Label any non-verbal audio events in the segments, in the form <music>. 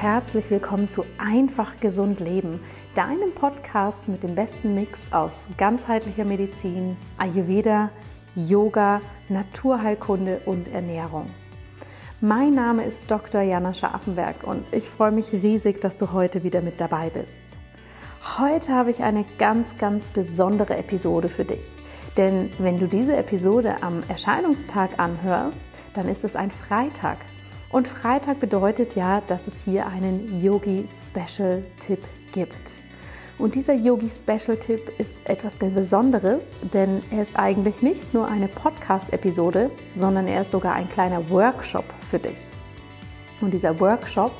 herzlich willkommen zu Einfach Gesund Leben, deinem Podcast mit dem besten Mix aus ganzheitlicher Medizin, Ayurveda, Yoga, Naturheilkunde und Ernährung. Mein Name ist Dr. Jana Scharfenberg und ich freue mich riesig, dass du heute wieder mit dabei bist. Heute habe ich eine ganz, ganz besondere Episode für dich. Denn wenn du diese Episode am Erscheinungstag anhörst, dann ist es ein Freitag und Freitag bedeutet ja, dass es hier einen Yogi Special Tipp gibt. Und dieser Yogi Special Tipp ist etwas Besonderes, denn er ist eigentlich nicht nur eine Podcast-Episode, sondern er ist sogar ein kleiner Workshop für dich. Und dieser Workshop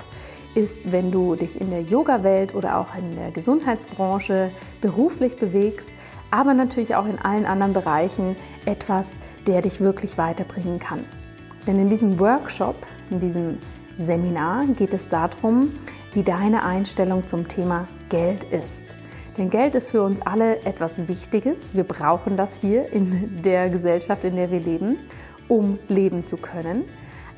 ist, wenn du dich in der Yoga-Welt oder auch in der Gesundheitsbranche beruflich bewegst, aber natürlich auch in allen anderen Bereichen etwas, der dich wirklich weiterbringen kann. Denn in diesem Workshop in diesem Seminar geht es darum, wie deine Einstellung zum Thema Geld ist. Denn Geld ist für uns alle etwas Wichtiges. Wir brauchen das hier in der Gesellschaft, in der wir leben, um leben zu können.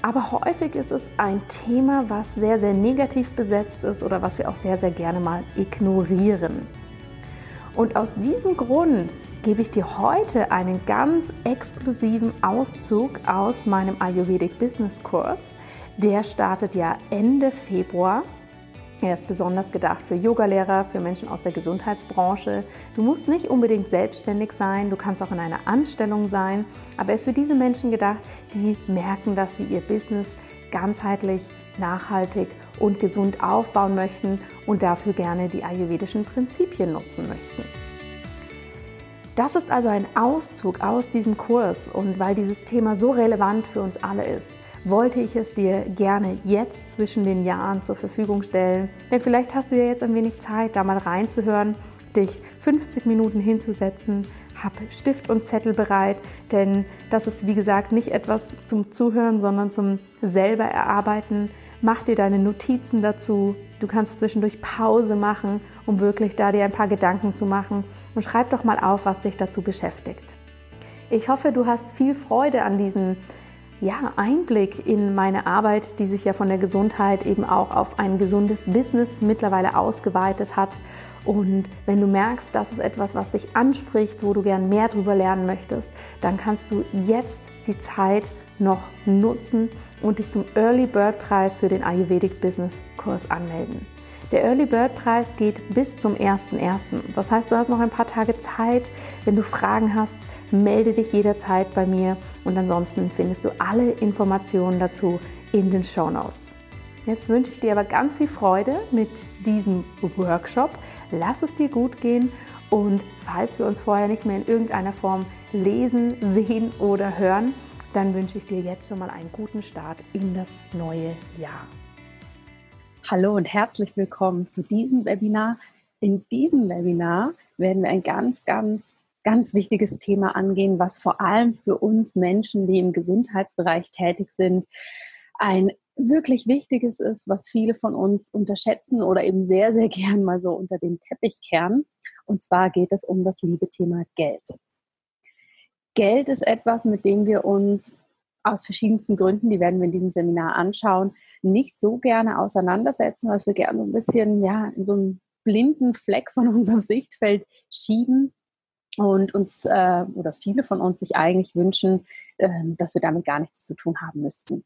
Aber häufig ist es ein Thema, was sehr, sehr negativ besetzt ist oder was wir auch sehr, sehr gerne mal ignorieren. Und aus diesem Grund gebe ich dir heute einen ganz exklusiven Auszug aus meinem Ayurvedic Business Kurs. Der startet ja Ende Februar. Er ist besonders gedacht für Yogalehrer, für Menschen aus der Gesundheitsbranche. Du musst nicht unbedingt selbstständig sein, du kannst auch in einer Anstellung sein, aber er ist für diese Menschen gedacht, die merken, dass sie ihr Business ganzheitlich, nachhaltig und gesund aufbauen möchten und dafür gerne die ayurvedischen Prinzipien nutzen möchten. Das ist also ein Auszug aus diesem Kurs und weil dieses Thema so relevant für uns alle ist, wollte ich es dir gerne jetzt zwischen den Jahren zur Verfügung stellen. Denn vielleicht hast du ja jetzt ein wenig Zeit, da mal reinzuhören, dich 50 Minuten hinzusetzen, hab Stift und Zettel bereit, denn das ist wie gesagt nicht etwas zum Zuhören, sondern zum selber erarbeiten. Mach dir deine Notizen dazu. Du kannst zwischendurch Pause machen, um wirklich da dir ein paar Gedanken zu machen. Und schreib doch mal auf, was dich dazu beschäftigt. Ich hoffe, du hast viel Freude an diesen ja, Einblick in meine Arbeit, die sich ja von der Gesundheit eben auch auf ein gesundes Business mittlerweile ausgeweitet hat. Und wenn du merkst, das ist etwas, was dich anspricht, wo du gern mehr darüber lernen möchtest, dann kannst du jetzt die Zeit noch nutzen und dich zum Early Bird Preis für den Ayurvedic Business Kurs anmelden. Der Early Bird Preis geht bis zum 1.1. Das heißt, du hast noch ein paar Tage Zeit. Wenn du Fragen hast, melde dich jederzeit bei mir und ansonsten findest du alle Informationen dazu in den Show Notes. Jetzt wünsche ich dir aber ganz viel Freude mit diesem Workshop. Lass es dir gut gehen und falls wir uns vorher nicht mehr in irgendeiner Form lesen, sehen oder hören, dann wünsche ich dir jetzt schon mal einen guten Start in das neue Jahr. Hallo und herzlich willkommen zu diesem Webinar. In diesem Webinar werden wir ein ganz, ganz, ganz wichtiges Thema angehen, was vor allem für uns Menschen, die im Gesundheitsbereich tätig sind, ein wirklich wichtiges ist, was viele von uns unterschätzen oder eben sehr, sehr <laughs> gern mal so unter den Teppich kehren. Und zwar geht es um das liebe Thema Geld. Geld ist etwas, mit dem wir uns aus verschiedensten Gründen, die werden wir in diesem Seminar anschauen, nicht so gerne auseinandersetzen, was wir gerne so ein bisschen ja, in so einen blinden Fleck von <laughs> unserem Sichtfeld schieben und uns äh, oder viele von uns sich eigentlich wünschen, äh, dass wir damit gar nichts zu tun haben müssten.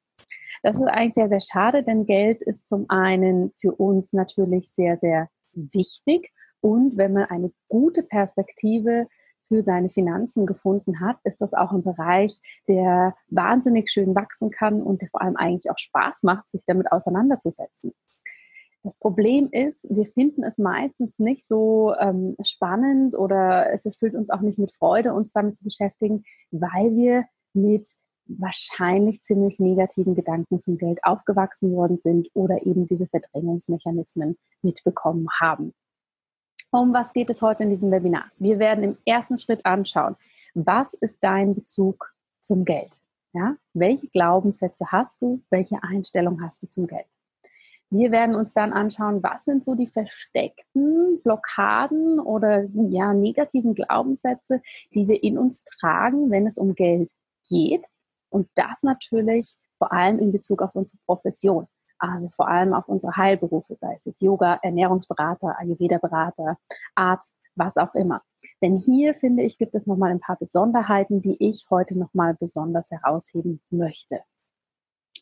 Das ist eigentlich sehr, sehr schade, denn Geld ist zum einen für uns natürlich sehr, sehr wichtig und wenn man eine gute Perspektive für seine Finanzen gefunden hat, ist das auch ein Bereich, der wahnsinnig schön wachsen kann und der vor allem eigentlich auch Spaß macht, sich damit auseinanderzusetzen. Das Problem ist, wir finden es meistens nicht so ähm, spannend oder es erfüllt uns auch nicht mit Freude, uns damit zu beschäftigen, weil wir mit wahrscheinlich ziemlich negativen Gedanken zum Geld aufgewachsen worden sind oder eben diese Verdrängungsmechanismen mitbekommen haben. Um was geht es heute in diesem Webinar? Wir werden im ersten Schritt anschauen, was ist dein Bezug zum Geld? Ja? Welche Glaubenssätze hast du? Welche Einstellung hast du zum Geld? Wir werden uns dann anschauen, was sind so die versteckten Blockaden oder ja, negativen Glaubenssätze, die wir in uns tragen, wenn es um Geld geht. Und das natürlich vor allem in Bezug auf unsere Profession. Also vor allem auf unsere Heilberufe, sei es jetzt Yoga, Ernährungsberater, Ayurveda-Berater, Arzt, was auch immer. Denn hier finde ich, gibt es nochmal ein paar Besonderheiten, die ich heute nochmal besonders herausheben möchte.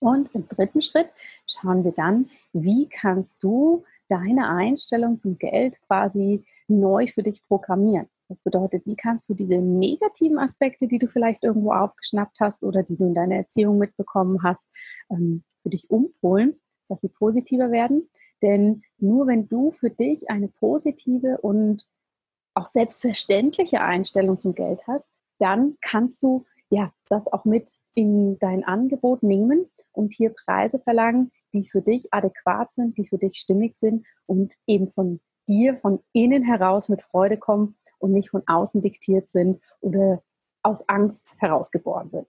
Und im dritten Schritt schauen wir dann, wie kannst du deine Einstellung zum Geld quasi neu für dich programmieren. Das bedeutet, wie kannst du diese negativen Aspekte, die du vielleicht irgendwo aufgeschnappt hast oder die du in deiner Erziehung mitbekommen hast, ähm, für dich umpolen, dass sie positiver werden. Denn nur wenn du für dich eine positive und auch selbstverständliche Einstellung zum Geld hast, dann kannst du ja das auch mit in dein Angebot nehmen und hier Preise verlangen, die für dich adäquat sind, die für dich stimmig sind und eben von dir von innen heraus mit Freude kommen und nicht von außen diktiert sind oder aus Angst herausgeboren sind.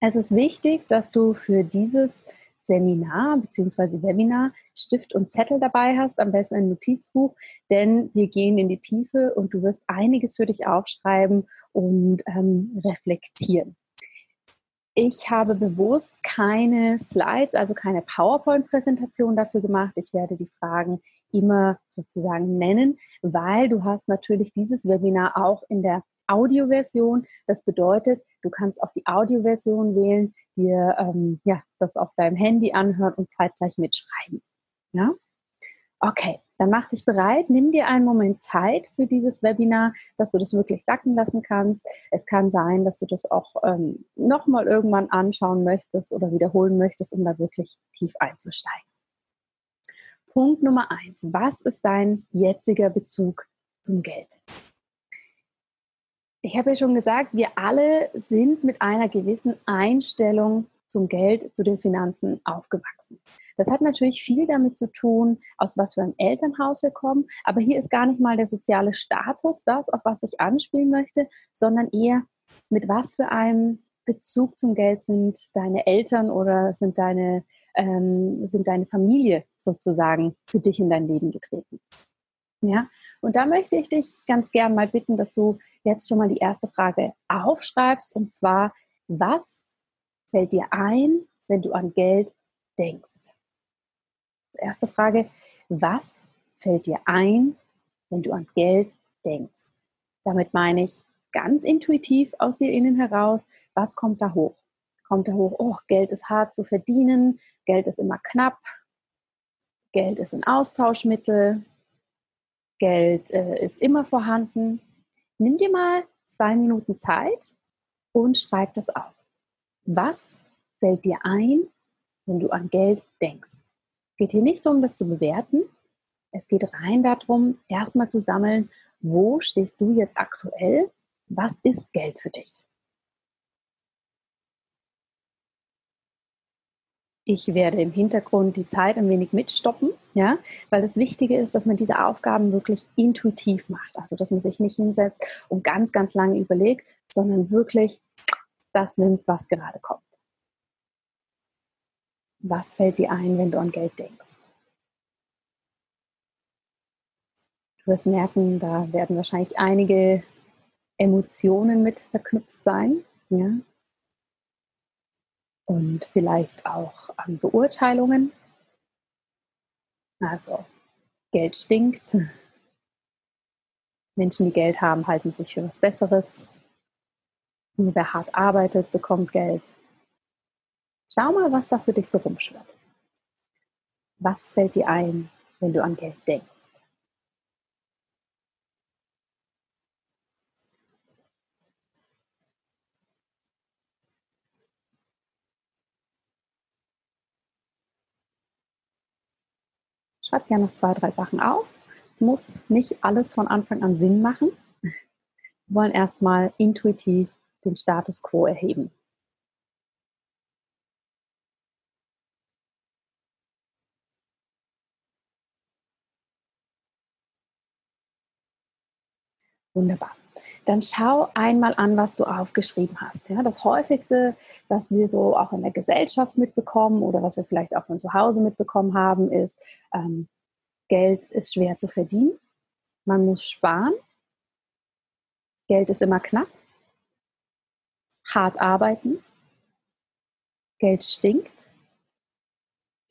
Es ist wichtig, dass du für dieses Seminar bzw. Webinar Stift und Zettel dabei hast, am besten ein Notizbuch, denn wir gehen in die Tiefe und du wirst einiges für dich aufschreiben und ähm, reflektieren. Ich habe bewusst keine Slides, also keine PowerPoint-Präsentation dafür gemacht. Ich werde die Fragen immer sozusagen nennen, weil du hast natürlich dieses Webinar auch in der Audioversion. Das bedeutet, du kannst auch die Audioversion wählen, dir ähm, ja, das auf deinem Handy anhören und zeitgleich mitschreiben. Ja? Okay, dann mach dich bereit, nimm dir einen Moment Zeit für dieses Webinar, dass du das wirklich sacken lassen kannst. Es kann sein, dass du das auch ähm, nochmal irgendwann anschauen möchtest oder wiederholen möchtest, um da wirklich tief einzusteigen. Punkt Nummer eins. Was ist dein jetziger Bezug zum Geld? Ich habe ja schon gesagt, wir alle sind mit einer gewissen Einstellung zum Geld, zu den Finanzen aufgewachsen. Das hat natürlich viel damit zu tun, aus was für einem Elternhaus wir kommen. Aber hier ist gar nicht mal der soziale Status das, auf was ich anspielen möchte, sondern eher mit was für einem Bezug zum Geld sind deine Eltern oder sind deine, ähm, sind deine Familie sozusagen für dich in dein Leben getreten. Ja, und da möchte ich dich ganz gern mal bitten, dass du jetzt schon mal die erste Frage aufschreibst und zwar, was fällt dir ein, wenn du an Geld denkst? Erste Frage, was fällt dir ein, wenn du an Geld denkst? Damit meine ich ganz intuitiv aus dir innen heraus, was kommt da hoch? Kommt da hoch, oh, Geld ist hart zu verdienen, Geld ist immer knapp, Geld ist ein Austauschmittel, Geld äh, ist immer vorhanden. Nimm dir mal zwei Minuten Zeit und schreib das auf. Was fällt dir ein, wenn du an Geld denkst? Es geht hier nicht darum, das zu bewerten. Es geht rein darum, erstmal zu sammeln, wo stehst du jetzt aktuell? Was ist Geld für dich? Ich werde im Hintergrund die Zeit ein wenig mitstoppen, ja, weil das Wichtige ist, dass man diese Aufgaben wirklich intuitiv macht. Also, dass man sich nicht hinsetzt und ganz, ganz lange überlegt, sondern wirklich das nimmt, was gerade kommt. Was fällt dir ein, wenn du an Geld denkst? Du wirst merken, da werden wahrscheinlich einige Emotionen mit verknüpft sein. Ja? Und vielleicht auch an Beurteilungen. Also, Geld stinkt. Menschen, die Geld haben, halten sich für was Besseres. Nur wer hart arbeitet, bekommt Geld. Schau mal, was da für dich so rumschwirrt. Was fällt dir ein, wenn du an Geld denkst? Schreib gerne noch zwei, drei Sachen auf. Es muss nicht alles von Anfang an Sinn machen. Wir wollen erstmal intuitiv den Status quo erheben. Wunderbar. Dann schau einmal an, was du aufgeschrieben hast. Ja, das häufigste, was wir so auch in der Gesellschaft mitbekommen oder was wir vielleicht auch von zu Hause mitbekommen haben, ist, ähm, Geld ist schwer zu verdienen. Man muss sparen. Geld ist immer knapp hart arbeiten, Geld stinkt,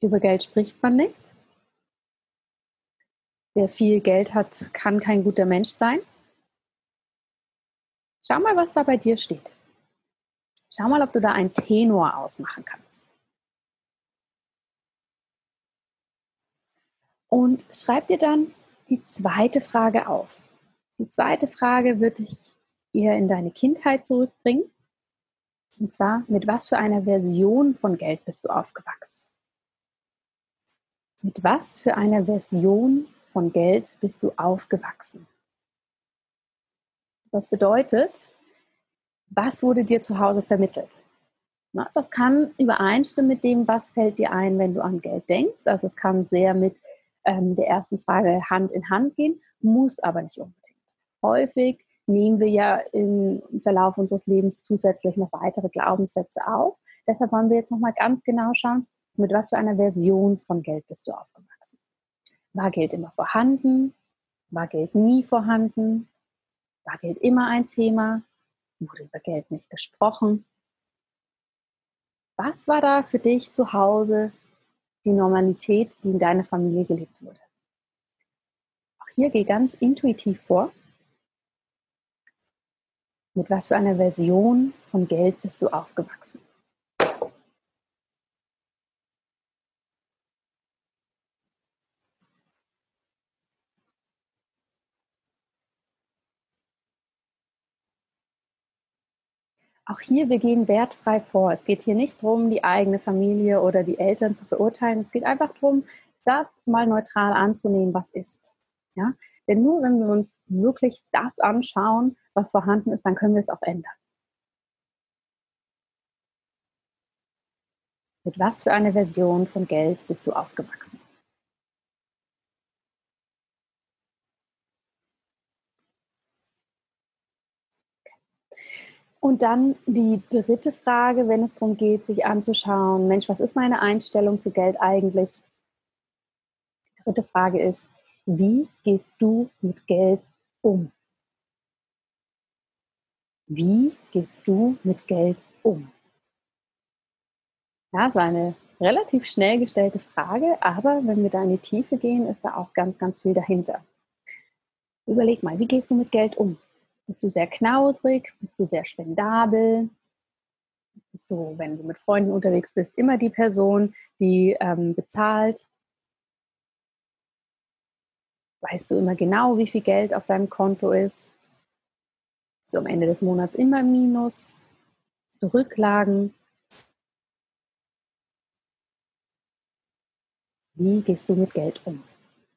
Über Geld spricht man nicht. Wer viel Geld hat, kann kein guter Mensch sein. Schau mal, was da bei dir steht. Schau mal, ob du da einen Tenor ausmachen kannst. Und schreib dir dann die zweite Frage auf. Die zweite Frage wird dich eher in deine Kindheit zurückbringen. Und zwar, mit was für einer Version von Geld bist du aufgewachsen? Mit was für einer Version von Geld bist du aufgewachsen? Das bedeutet, was wurde dir zu Hause vermittelt? Na, das kann übereinstimmen mit dem, was fällt dir ein, wenn du an Geld denkst. Also es kann sehr mit ähm, der ersten Frage Hand in Hand gehen, muss aber nicht unbedingt. Häufig nehmen wir ja im Verlauf unseres Lebens zusätzlich noch weitere Glaubenssätze auf. Deshalb wollen wir jetzt nochmal ganz genau schauen, mit was für einer Version von Geld bist du aufgewachsen. War Geld immer vorhanden? War Geld nie vorhanden? War Geld immer ein Thema? Wurde über Geld nicht gesprochen? Was war da für dich zu Hause die Normalität, die in deiner Familie gelebt wurde? Auch hier geh ganz intuitiv vor. Mit was für einer Version von Geld bist du aufgewachsen? Auch hier, wir gehen wertfrei vor. Es geht hier nicht darum, die eigene Familie oder die Eltern zu verurteilen. Es geht einfach darum, das mal neutral anzunehmen, was ist. Ja? Denn nur wenn wir uns wirklich das anschauen, was vorhanden ist, dann können wir es auch ändern. Mit was für einer Version von Geld bist du aufgewachsen? Und dann die dritte Frage, wenn es darum geht, sich anzuschauen, Mensch, was ist meine Einstellung zu Geld eigentlich? Die dritte Frage ist, wie gehst du mit Geld um? Wie gehst du mit Geld um? Ja, ist eine relativ schnell gestellte Frage, aber wenn wir da in die Tiefe gehen, ist da auch ganz, ganz viel dahinter. Überleg mal, wie gehst du mit Geld um? Bist du sehr knausrig? Bist du sehr spendabel? Bist du, wenn du mit Freunden unterwegs bist, immer die Person, die ähm, bezahlt? Weißt du immer genau, wie viel Geld auf deinem Konto ist? Bist du am Ende des Monats immer im Minus? Hast du Rücklagen? Wie gehst du mit Geld um?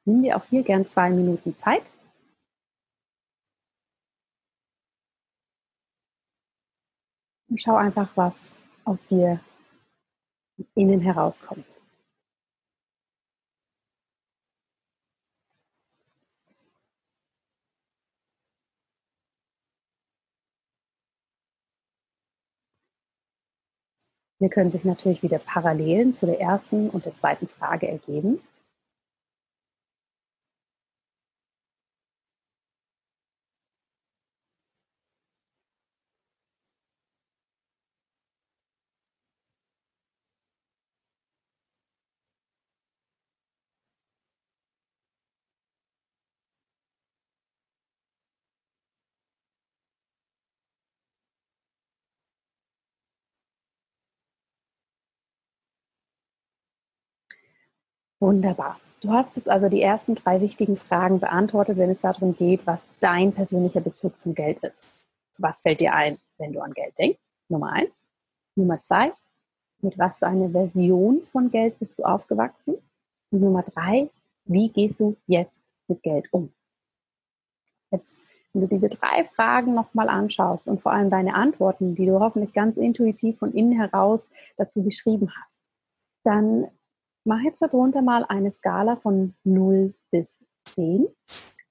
Nimm dir auch hier gern zwei Minuten Zeit und schau einfach, was aus dir innen herauskommt. Hier können sich natürlich wieder Parallelen zu der ersten und der zweiten Frage ergeben. Wunderbar. Du hast jetzt also die ersten drei wichtigen Fragen beantwortet, wenn es darum geht, was dein persönlicher Bezug zum Geld ist. Was fällt dir ein, wenn du an Geld denkst? Nummer eins. Nummer zwei, mit was für einer Version von Geld bist du aufgewachsen? Und Nummer drei, wie gehst du jetzt mit Geld um? Jetzt, wenn du diese drei Fragen nochmal anschaust und vor allem deine Antworten, die du hoffentlich ganz intuitiv von innen heraus dazu beschrieben hast, dann Mach jetzt darunter mal eine Skala von 0 bis 10.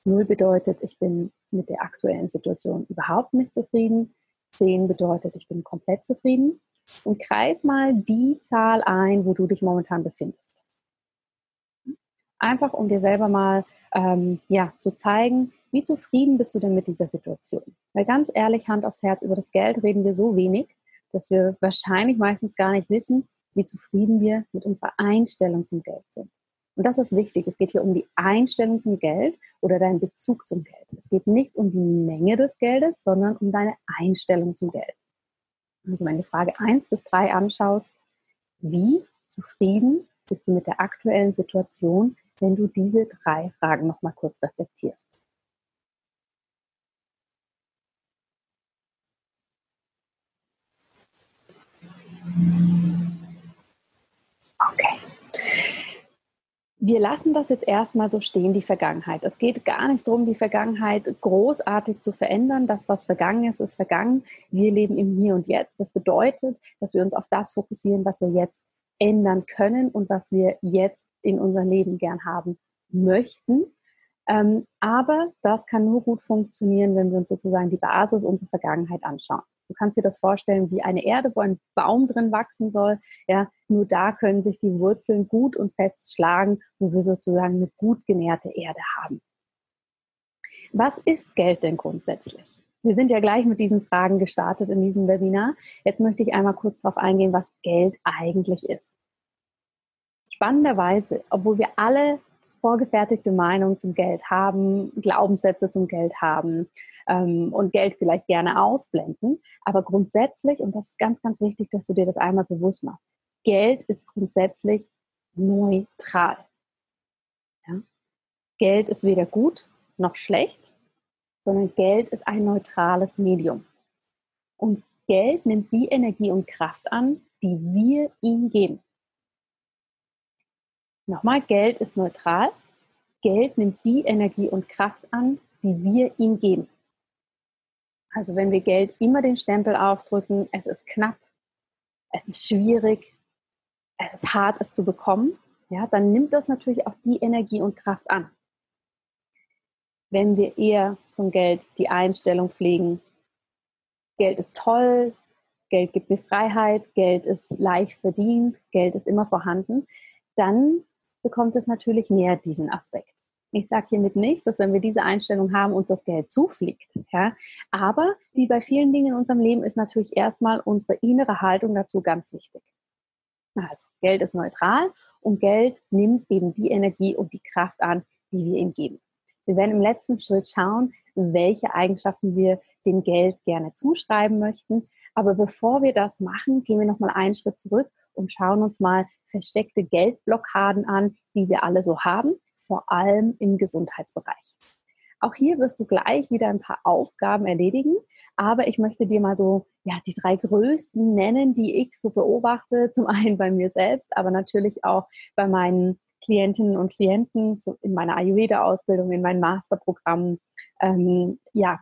0 bedeutet, ich bin mit der aktuellen Situation überhaupt nicht zufrieden. 10 bedeutet, ich bin komplett zufrieden. Und kreis mal die Zahl ein, wo du dich momentan befindest. Einfach um dir selber mal ähm, ja, zu zeigen, wie zufrieden bist du denn mit dieser Situation. Weil ganz ehrlich, Hand aufs Herz, über das Geld reden wir so wenig, dass wir wahrscheinlich meistens gar nicht wissen, wie zufrieden wir mit unserer Einstellung zum Geld sind. Und das ist wichtig. Es geht hier um die Einstellung zum Geld oder deinen Bezug zum Geld. Es geht nicht um die Menge des Geldes, sondern um deine Einstellung zum Geld. Also wenn du Frage 1 bis 3 anschaust, wie zufrieden bist du mit der aktuellen Situation, wenn du diese drei Fragen nochmal kurz reflektierst? Wir lassen das jetzt erstmal so stehen, die Vergangenheit. Es geht gar nicht darum, die Vergangenheit großartig zu verändern. Das, was vergangen ist, ist vergangen. Wir leben im Hier und Jetzt. Das bedeutet, dass wir uns auf das fokussieren, was wir jetzt ändern können und was wir jetzt in unserem Leben gern haben möchten. Ähm, aber das kann nur gut funktionieren, wenn wir uns sozusagen die Basis unserer Vergangenheit anschauen. Du kannst dir das vorstellen wie eine Erde, wo ein Baum drin wachsen soll. Ja, nur da können sich die Wurzeln gut und fest schlagen, wo wir sozusagen eine gut genährte Erde haben. Was ist Geld denn grundsätzlich? Wir sind ja gleich mit diesen Fragen gestartet in diesem Webinar. Jetzt möchte ich einmal kurz darauf eingehen, was Geld eigentlich ist. Spannenderweise, obwohl wir alle vorgefertigte Meinungen zum Geld haben, Glaubenssätze zum Geld haben, ähm, und Geld vielleicht gerne ausblenden. Aber grundsätzlich, und das ist ganz, ganz wichtig, dass du dir das einmal bewusst machst, Geld ist grundsätzlich neutral. Ja? Geld ist weder gut noch schlecht, sondern Geld ist ein neutrales Medium. Und Geld nimmt die Energie und Kraft an, die wir ihm geben. Nochmal, Geld ist neutral. Geld nimmt die Energie und Kraft an, die wir ihm geben. Also wenn wir Geld immer den Stempel aufdrücken, es ist knapp, es ist schwierig, es ist hart, es zu bekommen, ja, dann nimmt das natürlich auch die Energie und Kraft an. Wenn wir eher zum Geld die Einstellung pflegen, Geld ist toll, Geld gibt mir Freiheit, Geld ist leicht verdient, Geld ist immer vorhanden, dann bekommt es natürlich mehr diesen Aspekt. Ich sage hiermit nicht, dass wenn wir diese Einstellung haben, uns das Geld zufliegt. Ja? Aber wie bei vielen Dingen in unserem Leben ist natürlich erstmal unsere innere Haltung dazu ganz wichtig. Also Geld ist neutral und Geld nimmt eben die Energie und die Kraft an, die wir ihm geben. Wir werden im letzten Schritt schauen, welche Eigenschaften wir dem Geld gerne zuschreiben möchten. Aber bevor wir das machen, gehen wir nochmal einen Schritt zurück und schauen uns mal versteckte Geldblockaden an, die wir alle so haben vor allem im Gesundheitsbereich. Auch hier wirst du gleich wieder ein paar Aufgaben erledigen, aber ich möchte dir mal so ja, die drei größten nennen, die ich so beobachte. <laughs> Zum einen bei mir selbst, aber natürlich auch bei meinen Klientinnen und Klienten in meiner Ayurveda-Ausbildung, in meinen Masterprogrammen. Ähm, ja,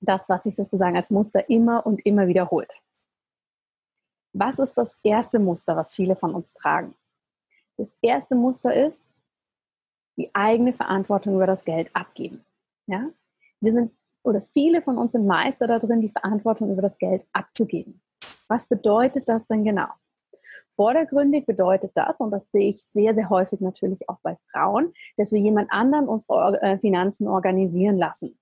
das, was sich sozusagen als Muster immer und immer wiederholt. Was ist das erste Muster, was viele von uns tragen? Das erste Muster ist, die eigene Verantwortung über das Geld abgeben. Ja? Wir sind, oder viele von uns sind Meister darin, die Verantwortung über das Geld abzugeben. Was bedeutet das denn genau? Vordergründig bedeutet das, und das sehe ich sehr, sehr häufig natürlich auch bei Frauen, dass wir jemand anderen unsere äh, Finanzen organisieren lassen.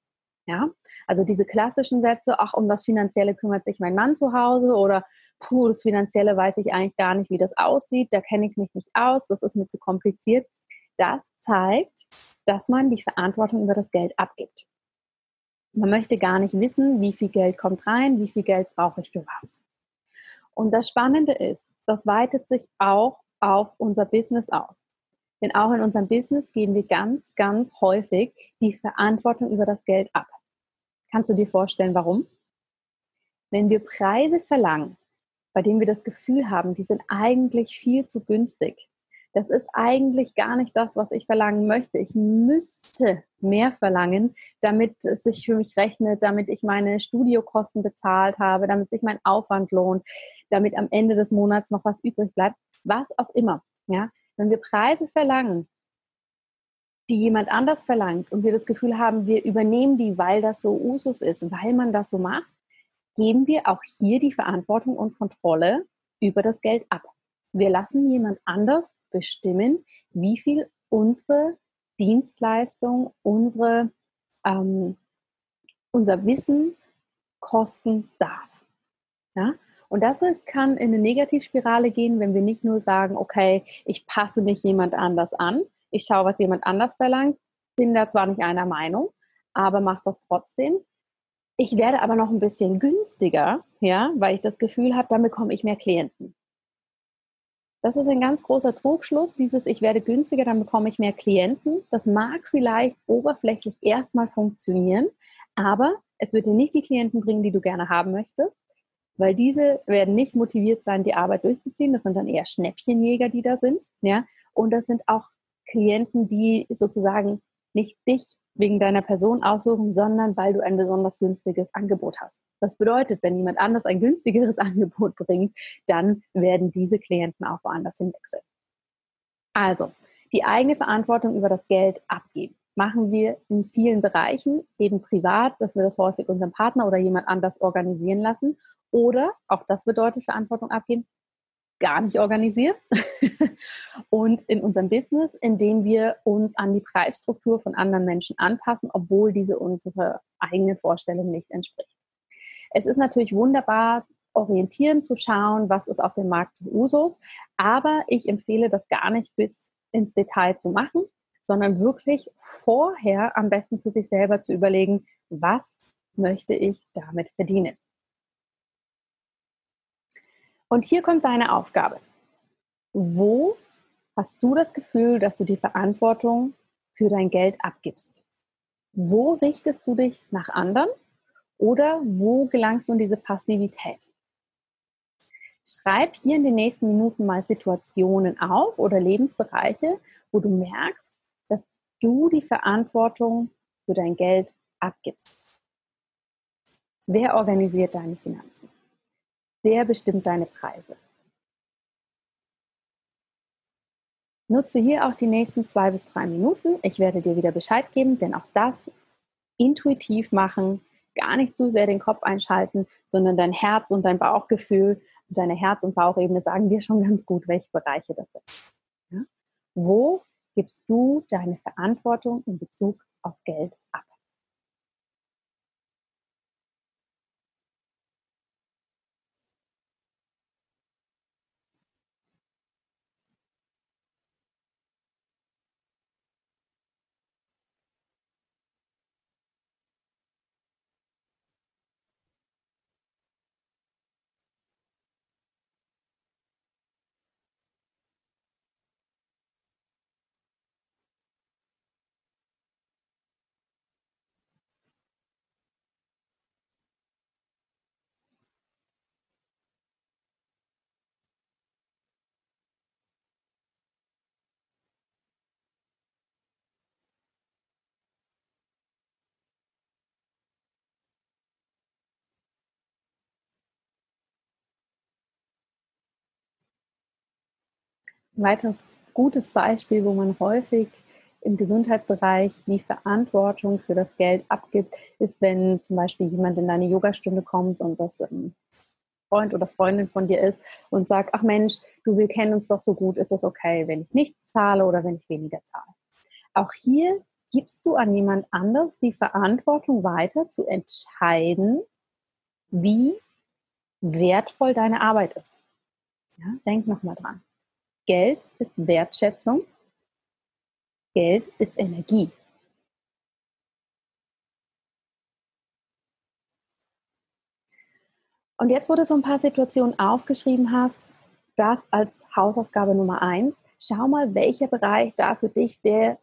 Ja, also diese klassischen Sätze, ach, um das Finanzielle kümmert sich mein Mann zu Hause oder puh, das Finanzielle weiß ich eigentlich gar nicht, wie das aussieht, da kenne ich mich nicht aus, das ist mir zu kompliziert das zeigt, dass man die Verantwortung über das Geld abgibt. Man möchte gar nicht wissen, wie viel Geld kommt rein, wie viel Geld brauche ich für was. Und das Spannende ist, das weitet sich auch auf unser Business aus. Denn auch in unserem Business geben wir ganz, ganz häufig die Verantwortung über das Geld ab. Kannst du dir vorstellen, warum? Wenn wir Preise verlangen, bei denen wir das Gefühl haben, die sind eigentlich viel zu günstig, das ist eigentlich gar nicht das, was ich verlangen möchte. Ich müsste mehr verlangen, damit es sich für mich rechnet, damit ich meine Studiokosten bezahlt habe, damit sich mein Aufwand lohnt, damit am Ende des Monats noch was übrig bleibt, was auch immer. Ja, wenn wir Preise verlangen, die jemand anders verlangt und wir das Gefühl haben, wir übernehmen die, weil das so Usus ist, weil man das so macht, geben wir auch hier die Verantwortung und Kontrolle über das Geld ab. Wir lassen jemand anders bestimmen, wie viel unsere Dienstleistung, unsere, ähm, unser Wissen kosten darf. Ja? Und das kann in eine Negativspirale gehen, wenn wir nicht nur sagen, okay, ich passe mich jemand anders an, ich schaue, was jemand anders verlangt, bin da zwar nicht einer Meinung, aber mache das trotzdem. Ich werde aber noch ein bisschen günstiger, ja, weil ich das Gefühl habe, dann bekomme ich mehr Klienten. Das ist ein ganz großer Trugschluss, dieses ich werde günstiger, dann bekomme ich mehr Klienten. Das mag vielleicht oberflächlich erstmal funktionieren, aber es wird dir nicht die Klienten bringen, die du gerne haben möchtest, weil diese werden nicht motiviert sein, die Arbeit durchzuziehen. Das sind dann eher Schnäppchenjäger, die da sind. Ja? Und das sind auch Klienten, die sozusagen nicht dich wegen deiner Person aussuchen, sondern weil du ein besonders günstiges Angebot hast. Das bedeutet, wenn jemand anders ein günstigeres <laughs> Angebot bringt, dann werden diese Klienten auch woanders hinwechseln. Also, die eigene Verantwortung über das Geld abgeben machen wir in vielen Bereichen, eben privat, dass wir das häufig unserem Partner oder jemand anders organisieren lassen. Oder, auch das bedeutet Verantwortung abgeben, gar nicht organisieren. <laughs> und in unserem Business, indem wir uns an die Preisstruktur von anderen Menschen anpassen, obwohl diese unsere eigene Vorstellung nicht entspricht. Es ist natürlich wunderbar, orientieren zu schauen, was ist auf dem Markt zu Usus, aber ich empfehle das gar nicht bis ins Detail zu machen, sondern wirklich vorher am besten für sich selber zu überlegen, was möchte ich damit verdienen. Und hier kommt deine Aufgabe. Wo hast du das Gefühl, dass du die Verantwortung für dein Geld abgibst? Wo richtest du dich nach anderen oder wo gelangst du in diese Passivität? Schreib hier in den nächsten Minuten mal Situationen auf oder Lebensbereiche, wo du merkst, dass du die Verantwortung für dein Geld abgibst. Wer organisiert deine Finanzen? Wer bestimmt deine Preise? Nutze hier auch die nächsten zwei bis drei Minuten. Ich werde dir wieder Bescheid geben, denn auch das intuitiv machen, gar nicht zu sehr den Kopf einschalten, sondern dein Herz und dein Bauchgefühl, deine Herz- und Bauchebene sagen dir schon ganz gut, welche Bereiche das sind. Ja? Wo gibst du deine Verantwortung in Bezug auf Geld ab? Ein weiteres gutes Beispiel, wo man häufig im Gesundheitsbereich die Verantwortung für das Geld abgibt, ist, wenn zum Beispiel jemand in deine Yogastunde kommt und das ein Freund oder Freundin von dir ist und sagt, ach Mensch, du, wir kennen uns doch so gut, ist es okay, wenn ich nichts zahle oder wenn ich weniger zahle. Auch hier gibst du an jemand anders die Verantwortung weiter zu entscheiden, wie wertvoll deine Arbeit ist. Ja, denk nochmal dran. Geld ist Wertschätzung. Geld ist Energie. Und jetzt, wo du so ein paar Situationen aufgeschrieben hast, das als Hausaufgabe Nummer eins, schau mal, welcher Bereich da für dich der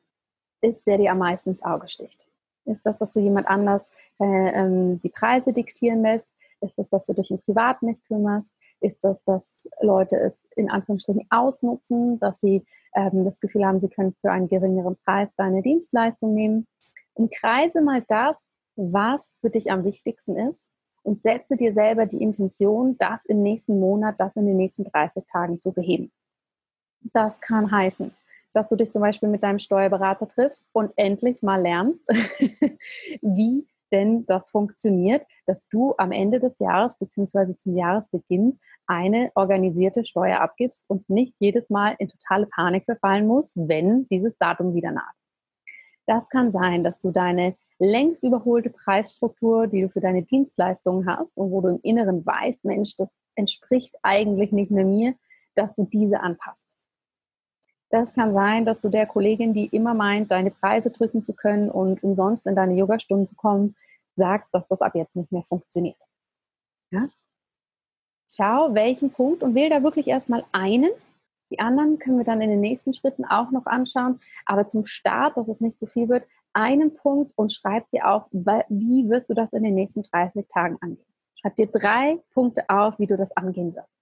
ist, der dir am meisten ins Auge sticht. Ist das, dass du jemand anders äh, ähm, die Preise diktieren lässt? Ist das, dass du dich im Privat nicht kümmerst? Ist das, dass Leute es in Anführungsstrichen ausnutzen, dass sie ähm, das Gefühl haben, sie können für einen geringeren Preis deine Dienstleistung nehmen? Umkreise mal das, was für dich am wichtigsten ist und setze dir selber die Intention, das im nächsten Monat, das in den nächsten 30 Tagen zu beheben. Das kann heißen, dass du dich zum Beispiel mit deinem Steuerberater triffst und endlich mal lernst, <laughs> wie denn das funktioniert, dass du am Ende des Jahres bzw. zum Jahresbeginn eine organisierte Steuer abgibst und nicht jedes Mal in totale Panik verfallen musst, wenn dieses Datum wieder naht. Das kann sein, dass du deine längst überholte Preisstruktur, die du für deine Dienstleistungen hast und wo du im Inneren weißt, Mensch, das entspricht eigentlich nicht mehr mir, dass du diese anpasst. Das kann sein, dass du der Kollegin, die immer meint, deine Preise drücken zu können und umsonst in deine Yogastunden zu kommen, sagst, dass das ab jetzt nicht mehr funktioniert. Ja? Schau, welchen Punkt und wähle da wirklich erstmal einen. Die anderen können wir dann in den nächsten Schritten auch noch anschauen. Aber zum Start, dass es nicht zu viel wird, einen Punkt und schreib dir auf, wie wirst du das in den nächsten 30 Tagen angehen. Schreib dir drei Punkte auf, wie du das angehen wirst.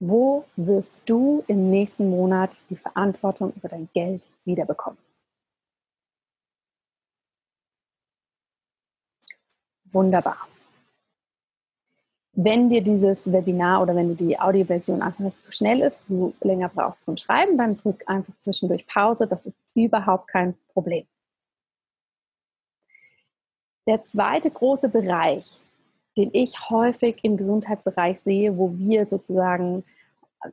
Wo wirst du im nächsten Monat die Verantwortung über dein Geld wiederbekommen? Wunderbar. Wenn dir dieses Webinar oder wenn du die Audioversion einfach zu schnell ist, du länger brauchst zum Schreiben, dann drück einfach zwischendurch Pause. Das ist überhaupt kein Problem. Der zweite große Bereich, den ich häufig im Gesundheitsbereich sehe, wo wir sozusagen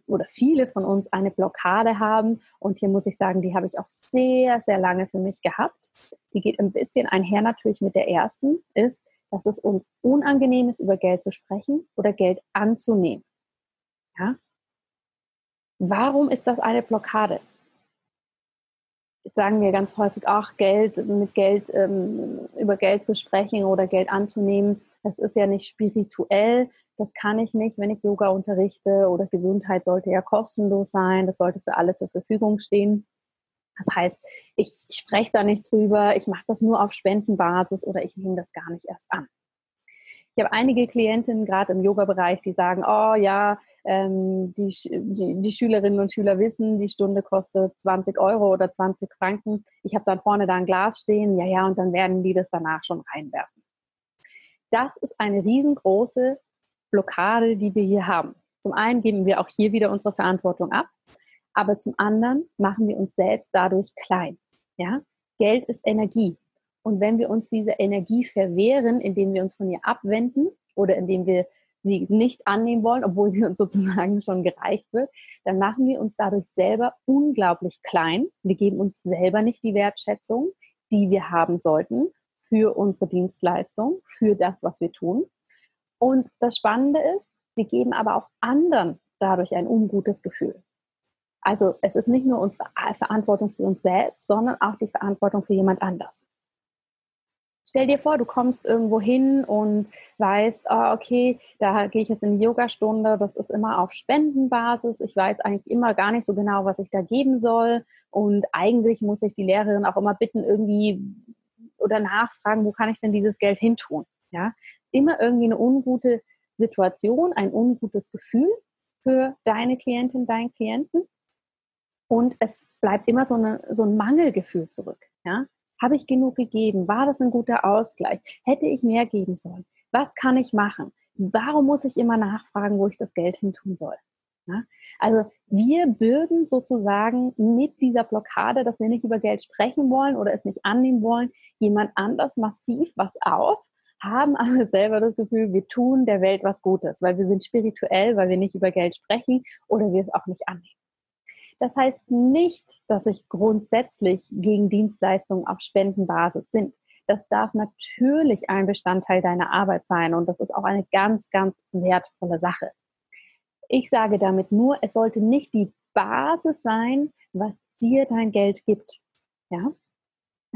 oder viele von uns eine Blockade haben. Und hier muss ich sagen, die habe ich auch sehr, sehr lange für mich gehabt. Die geht ein bisschen einher natürlich mit der ersten, ist, dass es uns unangenehm ist, über Geld zu sprechen oder Geld anzunehmen. Ja? Warum ist das eine Blockade? Jetzt sagen wir ganz häufig, ach, Geld, mit Geld, ähm, über Geld zu sprechen oder Geld anzunehmen, das ist ja nicht spirituell, das kann ich nicht, wenn ich Yoga unterrichte oder Gesundheit sollte ja kostenlos sein, das sollte für alle zur Verfügung stehen. Das heißt, ich spreche da nicht drüber, ich mache das nur auf Spendenbasis oder ich nehme das gar nicht erst an. Ich habe einige Klientinnen gerade im Yoga-Bereich, die sagen, oh ja, ähm, die, die, die, Schülerinnen und Schüler wissen, die Stunde kostet 20 Euro oder 20 Franken. Ich habe dann vorne da ein Glas stehen, ja, ja, und dann werden die das danach schon reinwerfen. Das ist eine riesengroße Blockade, die wir hier haben. Zum einen geben wir auch hier wieder unsere Verantwortung ab aber zum anderen machen wir uns selbst dadurch klein. Ja? Geld ist Energie. Und wenn wir uns diese Energie verwehren, indem wir uns von ihr abwenden oder indem wir sie nicht annehmen wollen, obwohl sie uns sozusagen schon gereicht wird, dann machen wir uns dadurch selber unglaublich klein. Wir geben uns selber nicht die Wertschätzung, die wir haben sollten für unsere Dienstleistung, für das, was wir tun. Und das Spannende ist, wir geben aber auch anderen dadurch ein ungutes Gefühl. Also es ist nicht nur unsere Verantwortung für uns selbst, sondern auch die Verantwortung für jemand anders. Stell dir vor, du kommst irgendwo hin und weißt, oh, okay, da gehe ich jetzt in die Yogastunde, das ist immer auf Spendenbasis. Ich weiß eigentlich immer gar nicht so genau, was ich da geben soll. Und eigentlich muss ich die Lehrerin auch immer bitten, irgendwie oder nachfragen, wo kann ich denn dieses Geld hintun? Ja, immer irgendwie eine ungute Situation, ein ungutes Gefühl für deine Klientin, deinen Klienten. Und es bleibt immer so, eine, so ein Mangelgefühl zurück. Ja? Habe ich genug gegeben? War das ein guter Ausgleich? Hätte ich mehr geben sollen? Was kann ich machen? Warum muss ich immer nachfragen, wo ich das Geld hin tun soll? Ja? Also wir bürden sozusagen mit dieser Blockade, dass wir nicht über Geld sprechen wollen oder es nicht annehmen wollen, jemand anders massiv was auf, haben <laughs> aber selber das Gefühl, wir tun der Welt was Gutes, weil wir sind spirituell, weil wir nicht über Geld sprechen oder wir es auch nicht annehmen. Das heißt nicht, dass ich grundsätzlich gegen Dienstleistungen auf Spendenbasis sind. Das darf natürlich ein Bestandteil deiner Arbeit sein und das ist auch eine ganz, ganz wertvolle Sache. Ich sage damit nur, es sollte nicht die Basis sein, was dir dein Geld gibt. Ja?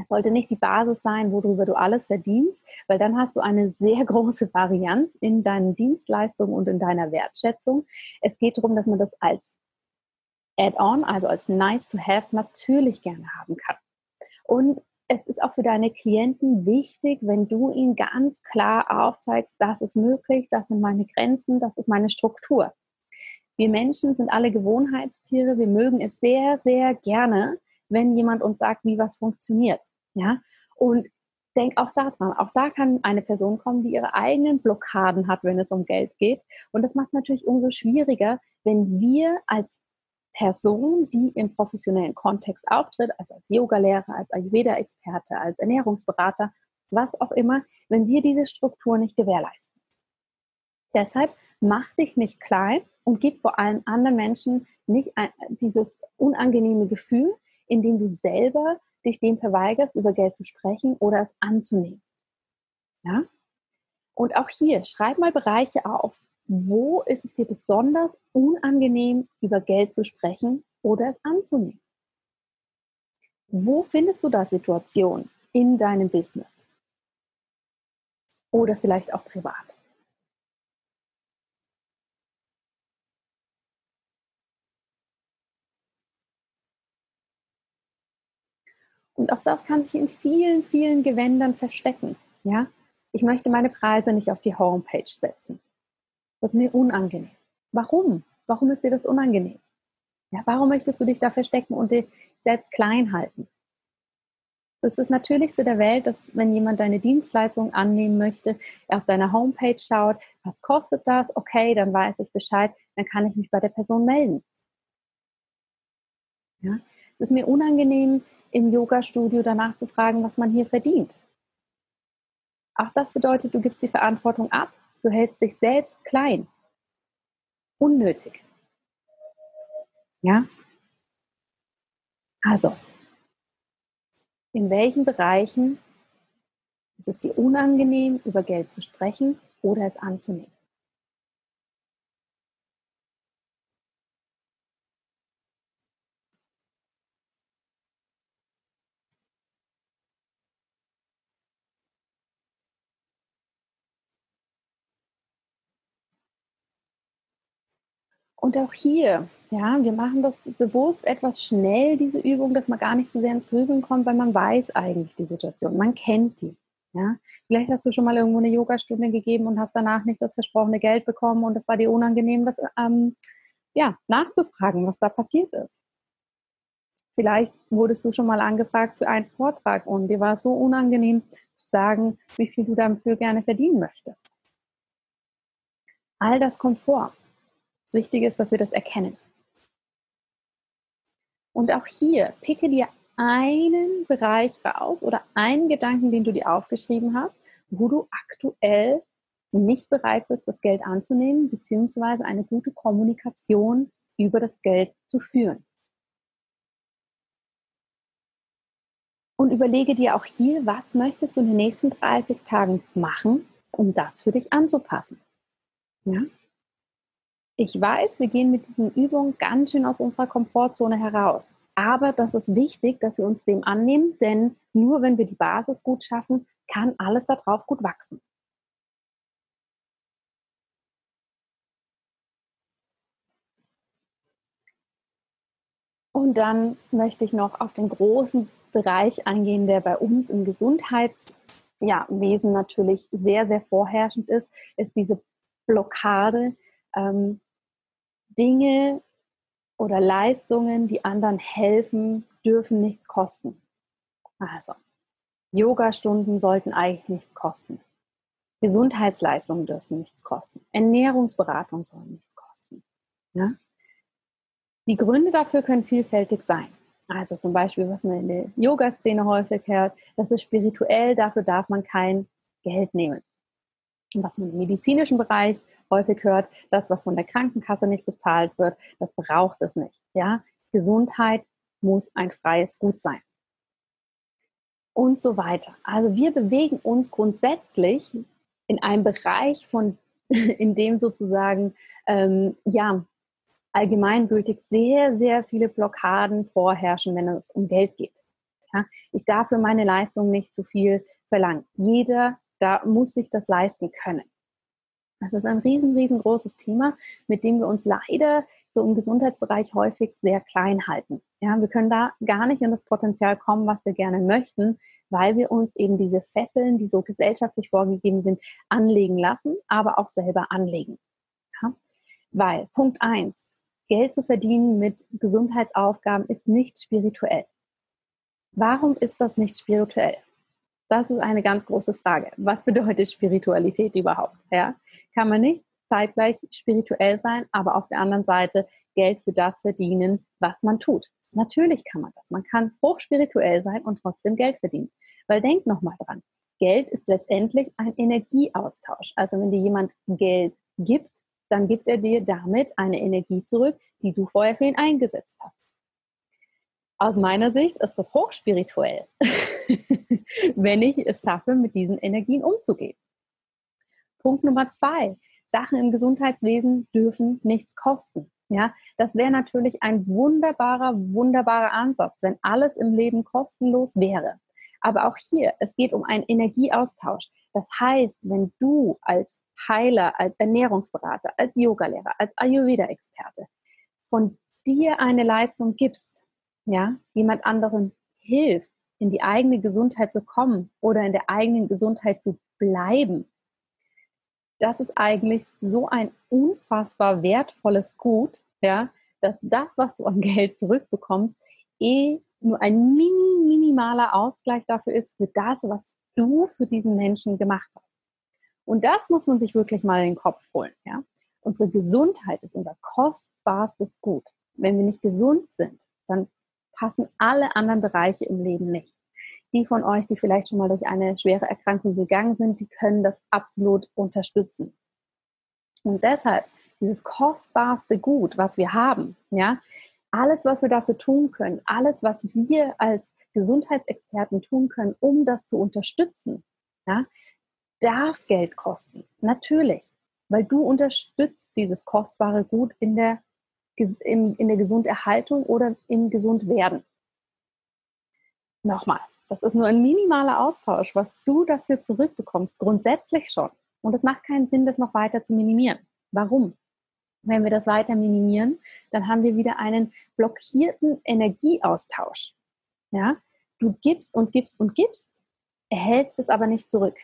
Es sollte nicht die Basis sein, worüber du alles verdienst, weil dann hast du eine sehr <laughs> große Varianz in deinen Dienstleistungen und in deiner Wertschätzung. Es geht darum, dass man das als Add-on, also als nice to have, natürlich gerne haben kann. Und es ist auch für deine Klienten wichtig, wenn du ihnen ganz klar aufzeigst, das ist möglich, das sind meine Grenzen, das ist meine Struktur. Wir Menschen sind alle Gewohnheitstiere, wir mögen es sehr, sehr gerne, wenn jemand uns sagt, wie was funktioniert. Ja? Und denk auch daran, auch da kann eine Person kommen, die ihre eigenen Blockaden hat, wenn es um Geld geht. Und das macht natürlich umso schwieriger, wenn wir als Person, die im professionellen Kontext auftritt, also als Yogalehrer, als Ayurveda-Experte, als Ernährungsberater, was auch immer, wenn wir diese Struktur nicht gewährleisten. Deshalb mach dich nicht klein und gib vor allem anderen Menschen nicht dieses unangenehme Gefühl, indem du selber dich dem verweigerst, über Geld zu sprechen oder es anzunehmen. Ja? Und auch hier, schreib mal Bereiche auf. Wo ist es dir besonders unangenehm, über Geld zu sprechen oder es anzunehmen? Wo findest du da Situationen in deinem Business? Oder vielleicht auch privat? Und auch das kann sich in vielen, vielen Gewändern verstecken. Ja? Ich möchte meine Preise nicht auf die Homepage setzen. Das ist mir unangenehm. Warum? Warum ist dir das unangenehm? Ja, warum möchtest du dich da verstecken und dich selbst klein halten? Das ist das Natürlichste der Welt, dass wenn jemand deine Dienstleistung annehmen möchte, er auf deiner Homepage schaut, was kostet das? Okay, dann weiß ich Bescheid, dann kann ich mich bei der Person melden. Ja? Es ist mir unangenehm, im Yoga-Studio danach zu fragen, was man hier verdient. Auch das bedeutet, du gibst die Verantwortung ab, du hältst dich selbst klein. Unnötig. Ja? Also, in welchen Bereichen ist es dir unangenehm, über Geld zu sprechen oder es anzunehmen? Und auch hier, ja, wir machen das bewusst etwas schnell, diese Übung, dass man gar nicht zu sehr ins Grübeln kommt, weil man weiß eigentlich die Situation, man kennt die. Ja, vielleicht hast du schon mal irgendwo eine Yogastunde gegeben und hast danach nicht das versprochene Geld bekommen und es war dir unangenehm, das ähm, ja, nachzufragen, was da passiert ist. Vielleicht wurdest du schon mal angefragt für einen Vortrag und dir war es so unangenehm zu sagen, wie viel du dafür gerne verdienen möchtest. All das kommt vor. Das Wichtige ist, dass wir das erkennen. Und auch hier, picke dir einen Bereich raus oder einen Gedanken, den du dir aufgeschrieben hast, wo du aktuell nicht bereit bist, das Geld anzunehmen, beziehungsweise eine gute Kommunikation über das Geld zu führen. Und überlege dir auch hier, was möchtest du in den nächsten 30 Tagen machen, um das für dich anzupassen. Ja? Ich weiß, wir gehen mit diesen Übungen ganz schön aus unserer Komfortzone heraus. Aber das ist wichtig, dass wir uns dem annehmen, denn nur wenn wir die Basis gut schaffen, kann alles darauf gut wachsen. Und dann möchte ich noch auf den großen Bereich eingehen, der bei uns im Gesundheitswesen natürlich sehr, sehr vorherrschend ist, ist diese Blockade, ähm, Dinge oder Leistungen, die anderen helfen, dürfen nichts kosten. Also, Yoga-Stunden sollten eigentlich nichts kosten. Gesundheitsleistungen dürfen nichts kosten. Ernährungsberatung soll nichts kosten. Ja? Die Gründe dafür können vielfältig sein. Also zum Beispiel, was man in der Yoga-Szene häufig hört, das ist spirituell, dafür darf man kein Geld nehmen was man im medizinischen Bereich häufig hört, das, was von der Krankenkasse nicht bezahlt wird, das braucht es nicht. Ja? Gesundheit muss ein freies Gut sein. Und so weiter. Also wir bewegen uns grundsätzlich in einem Bereich, von, <laughs> in dem sozusagen ähm, ja, allgemeingültig sehr, sehr viele Blockaden vorherrschen, wenn es um Geld geht. Ja? Ich darf für meine Leistung nicht zu viel verlangen. Jeder da muss sich das leisten können. Das ist ein riesen, riesengroßes Thema, mit dem wir uns leider so im Gesundheitsbereich häufig sehr klein halten. Ja, wir können da gar nicht in das Potenzial kommen, was wir gerne möchten, weil wir uns eben diese Fesseln, die so gesellschaftlich vorgegeben sind, anlegen lassen, aber auch selber anlegen. Ja? Weil Punkt eins: Geld zu verdienen mit Gesundheitsaufgaben ist nicht spirituell. Warum ist das nicht spirituell? Das ist eine ganz große Frage. Was bedeutet Spiritualität überhaupt? Ja? Kann man nicht zeitgleich spirituell sein, aber auf der anderen Seite Geld für das verdienen, was man tut. Natürlich kann man das. Man kann hochspirituell sein und trotzdem Geld verdienen. Weil denk nochmal dran. Geld ist letztendlich ein Energieaustausch. Also wenn dir jemand Geld gibt, dann gibt er dir damit eine Energie zurück, die du vorher für ihn eingesetzt hast. Aus meiner Sicht ist das hochspirituell. <laughs> wenn ich es schaffe, mit diesen Energien umzugehen. Punkt Nummer zwei. Sachen im Gesundheitswesen dürfen nichts kosten. Ja, das wäre natürlich ein wunderbarer, wunderbarer Ansatz, wenn alles im Leben kostenlos wäre. Aber auch hier, es geht um einen Energieaustausch. Das heißt, wenn du als Heiler, als Ernährungsberater, als Yogalehrer, als Ayurveda-Experte von dir eine Leistung gibst, ja, jemand anderen hilfst, in die eigene Gesundheit zu kommen oder in der eigenen Gesundheit zu bleiben, das ist eigentlich so ein unfassbar wertvolles Gut, ja, dass das, was du an <laughs> Geld zurückbekommst, eh nur ein mini, minimaler Ausgleich dafür ist für das, was du für diesen Menschen gemacht hast. Und das muss man sich wirklich mal in den Kopf holen. Ja? Unsere Gesundheit ist unser kostbarstes Gut. Wenn wir nicht gesund sind, dann passen alle anderen Bereiche im Leben nicht. Die von euch, die vielleicht schon mal durch eine schwere Erkrankung gegangen sind, die können das absolut unterstützen. Und deshalb dieses kostbarste Gut, was wir haben, ja, alles, was wir dafür tun können, alles, was wir als Gesundheitsexperten tun können, um das zu unterstützen, ja, darf Geld kosten. Natürlich, weil du unterstützt dieses kostbare Gut in der, in, in der Gesunderhaltung oder im Gesundwerden. Nochmal, das ist nur ein minimaler Austausch, was du dafür zurückbekommst, grundsätzlich schon. Und es macht keinen Sinn, das noch weiter zu minimieren. Warum? Wenn wir das weiter minimieren, dann haben wir wieder einen blockierten Energieaustausch. Ja? Du gibst und gibst und gibst, erhältst es aber nicht zurück.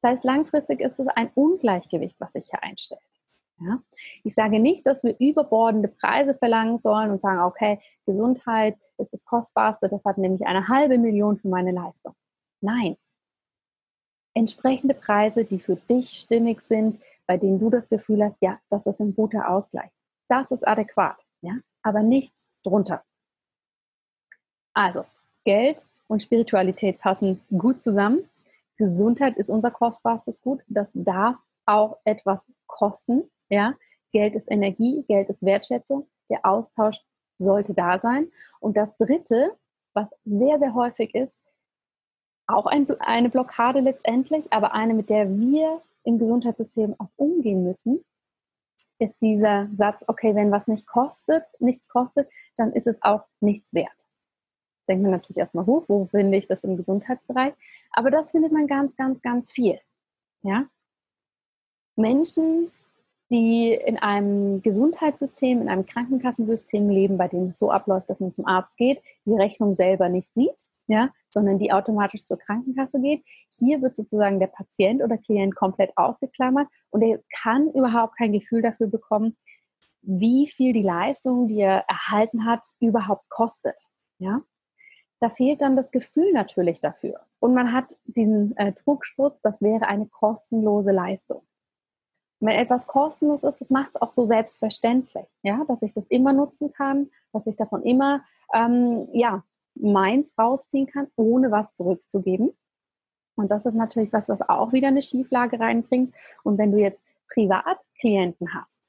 Das heißt, langfristig ist es ein Ungleichgewicht, was sich hier einstellt. Ja? Ich sage nicht, dass wir überbordende Preise verlangen sollen und sagen, okay, Gesundheit ist das Kostbarste, deshalb nehme ich eine halbe Million für meine Leistung. Nein. Entsprechende Preise, die für dich stimmig sind, bei denen du das Gefühl hast, ja, das ist ein guter Ausgleich. Das ist adäquat, ja, aber nichts drunter. Also, Geld und Spiritualität passen gut zusammen. Gesundheit ist unser kostbarstes Gut. Das darf auch etwas kosten. Ja? Geld ist Energie, Geld ist Wertschätzung. Der Austausch sollte da sein. Und das Dritte, was sehr, sehr häufig ist, auch ein, eine Blockade letztendlich, aber eine, mit der wir im Gesundheitssystem auch umgehen müssen, ist dieser Satz, okay, wenn was nicht kostet, nichts kostet, dann ist es auch nichts wert. Denkt man natürlich erstmal hoch, wo finde ich das im Gesundheitsbereich? Aber das findet man ganz, ganz, ganz viel. Ja? Menschen, die in einem Gesundheitssystem, in einem Krankenkassensystem leben, bei dem es so abläuft, dass man zum Arzt geht, die Rechnung selber nicht sieht, ja, sondern die automatisch zur Krankenkasse geht. Hier wird sozusagen der Patient oder Klient komplett ausgeklammert und er kann überhaupt kein Gefühl dafür bekommen, wie viel die Leistung, die er erhalten hat, überhaupt kostet. Ja? Da fehlt dann das Gefühl natürlich dafür. Und man hat diesen äh, Trugschluss, das wäre eine kostenlose Leistung. Wenn etwas kostenlos ist, das macht es auch so selbstverständlich, ja, dass ich das immer nutzen kann, dass ich davon immer ähm, ja, meins rausziehen kann, ohne was zurückzugeben. Und das ist natürlich was, was auch wieder eine Schieflage reinbringt. Und wenn du jetzt Privatklienten hast,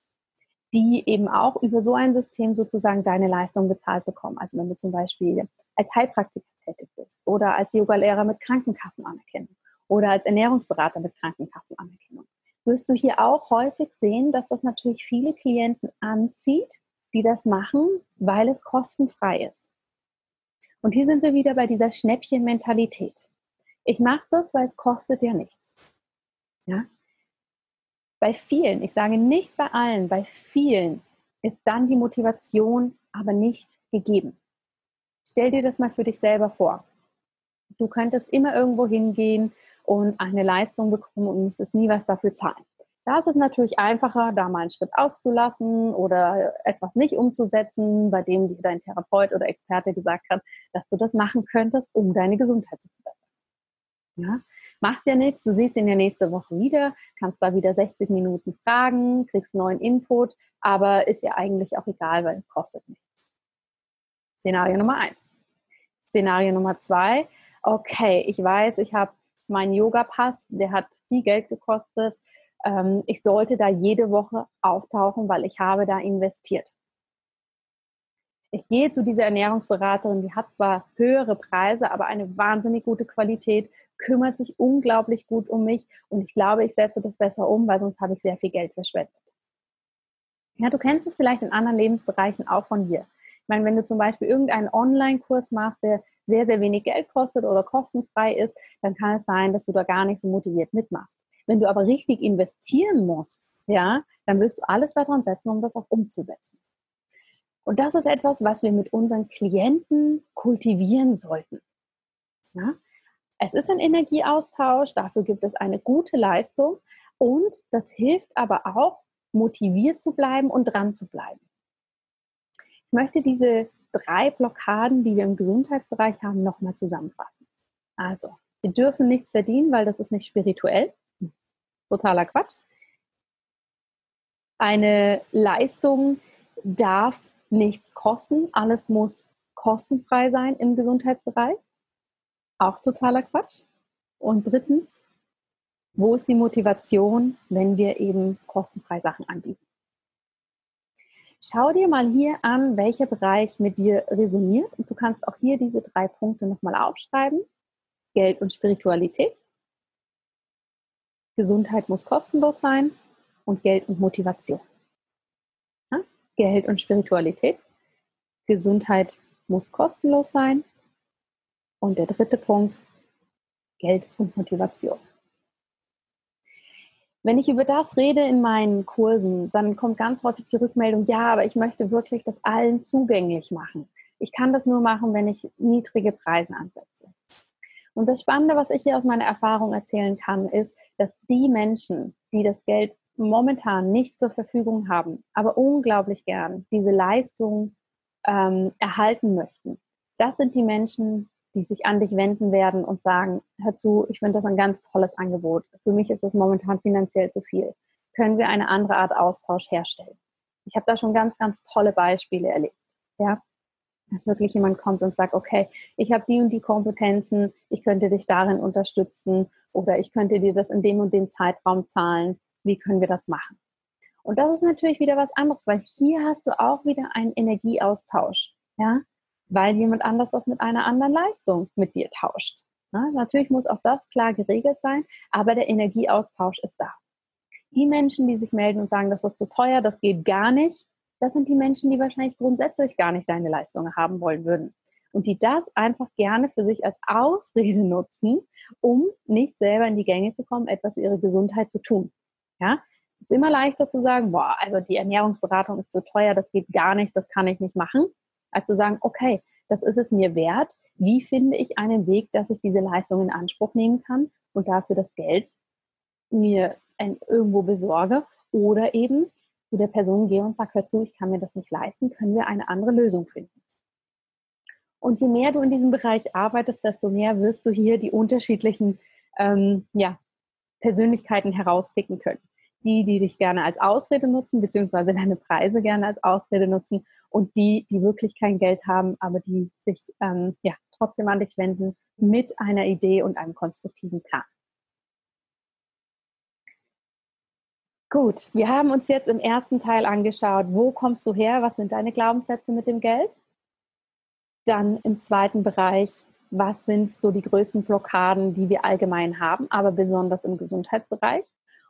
die eben auch über so ein System sozusagen deine Leistung bezahlt bekommen. Also wenn du zum Beispiel als Heilpraktiker tätig bist oder als Yogalehrer mit Krankenkassenanerkennung oder als Ernährungsberater mit Krankenkassenanerkennung wirst du hier auch häufig sehen, dass das natürlich viele Klienten anzieht, die das machen, weil es kostenfrei ist. Und hier sind wir wieder bei dieser Schnäppchen-Mentalität. Ich mache das, weil es kostet ja nichts. Ja? Bei vielen, ich sage nicht bei allen, bei vielen ist dann die Motivation aber nicht gegeben. Stell dir das mal für dich selber vor. Du könntest immer irgendwo hingehen und eine Leistung bekommen und müsstest nie was dafür zahlen. Da ist es natürlich einfacher, da mal einen Schritt auszulassen oder etwas nicht umzusetzen, bei dem dir dein Therapeut oder Experte gesagt hat, dass du das machen könntest, um deine Gesundheit zu verbessern. Ja? Macht ja nichts, du siehst ihn ja nächste Woche wieder, kannst da wieder 60 Minuten fragen, kriegst neuen Input, aber ist ja eigentlich auch egal, weil es kostet nichts. Szenario Nummer eins. Szenario Nummer zwei, okay, ich weiß, ich habe mein Yoga-Pass, der hat viel Geld gekostet. Ähm, ich sollte da jede Woche auftauchen, weil ich habe da investiert. Ich gehe zu dieser Ernährungsberaterin, die hat zwar höhere Preise, aber eine wahnsinnig gute Qualität, kümmert sich unglaublich gut um mich und ich glaube, ich setze das besser um, weil sonst habe ich sehr viel Geld verschwendet. Ja, du kennst es vielleicht in anderen Lebensbereichen auch von dir. Ich meine, wenn du zum Beispiel irgendeinen Online-Kurs machst, der sehr, sehr wenig Geld kostet oder kostenfrei ist, dann kann es sein, dass du da gar nicht so motiviert mitmachst. Wenn du aber richtig investieren musst, ja, dann wirst du alles daran setzen, um das auch umzusetzen. Und das ist etwas, was wir mit unseren Klienten kultivieren sollten. Ja? Es ist ein Energieaustausch, dafür gibt es eine gute Leistung und das hilft aber auch, motiviert zu bleiben und dran zu bleiben. Ich möchte diese drei Blockaden, die wir im Gesundheitsbereich haben, nochmal zusammenfassen. Also, wir dürfen nichts verdienen, weil das ist nicht spirituell. Totaler Quatsch. Eine Leistung darf nichts kosten. Alles muss kostenfrei sein im Gesundheitsbereich. Auch totaler Quatsch. Und drittens, wo ist die Motivation, wenn wir eben kostenfrei Sachen anbieten? Schau dir mal hier an, welcher Bereich mit dir resoniert. Und du kannst auch hier diese drei Punkte nochmal aufschreiben. Geld und Spiritualität. Gesundheit muss kostenlos sein und Geld und Motivation. Ja? Geld und Spiritualität. Gesundheit muss kostenlos sein. Und der dritte Punkt, Geld und Motivation. Wenn ich über das rede in meinen Kursen, dann kommt ganz häufig die Rückmeldung, ja, aber ich möchte wirklich das allen zugänglich machen. Ich kann das nur machen, wenn ich niedrige Preise ansetze. Und das Spannende, was ich hier aus meiner Erfahrung erzählen kann, ist, dass die Menschen, die das Geld momentan nicht zur Verfügung haben, aber unglaublich gern diese Leistung ähm, erhalten möchten, das sind die Menschen, die sich an dich wenden werden und sagen, hör zu, ich finde das ein ganz tolles Angebot. Für mich ist es momentan finanziell zu viel. Können wir eine andere Art Austausch herstellen? Ich habe da schon ganz, ganz tolle Beispiele erlebt. Ja, dass wirklich jemand kommt und sagt, okay, ich habe die und die Kompetenzen, ich könnte dich darin unterstützen oder ich könnte dir das in dem und dem Zeitraum zahlen. Wie können wir das machen? Und das ist natürlich wieder was anderes, weil hier hast du auch wieder einen Energieaustausch. Ja, weil jemand anders das mit einer anderen Leistung mit dir tauscht. Na, natürlich muss auch das klar geregelt sein, aber der Energieaustausch ist da. Die Menschen, die sich melden und sagen, das ist zu teuer, das geht gar nicht, das sind die Menschen, die wahrscheinlich grundsätzlich gar nicht deine Leistung haben wollen würden. Und die das einfach gerne für sich als Ausrede nutzen, um nicht selber in die Gänge zu kommen, etwas für ihre Gesundheit zu tun. Ja, es ist immer leichter zu sagen, boah, also die Ernährungsberatung ist zu teuer, das geht gar nicht, das kann ich nicht machen als zu sagen, okay, das ist es mir wert. Wie finde ich einen Weg, dass ich diese Leistung in Anspruch nehmen kann und dafür das Geld mir irgendwo besorge oder eben zu der Person gehe und sage, hör zu, ich kann mir das nicht leisten, können wir eine andere Lösung finden. Und je mehr du in diesem Bereich arbeitest, desto mehr wirst du hier die unterschiedlichen ähm, ja, Persönlichkeiten herauspicken können. Die, die dich gerne als Ausrede nutzen, beziehungsweise <laughs> deine Preise gerne als Ausrede nutzen und die, die wirklich kein Geld haben, aber die sich ähm, ja, trotzdem an dich wenden mit einer Idee und einem konstruktiven Plan. Gut, wir haben uns jetzt im ersten Teil angeschaut, wo kommst du her, was sind deine Glaubenssätze mit dem Geld? Dann im zweiten Bereich, was sind so die größten Blockaden, die wir allgemein haben, aber besonders im Gesundheitsbereich?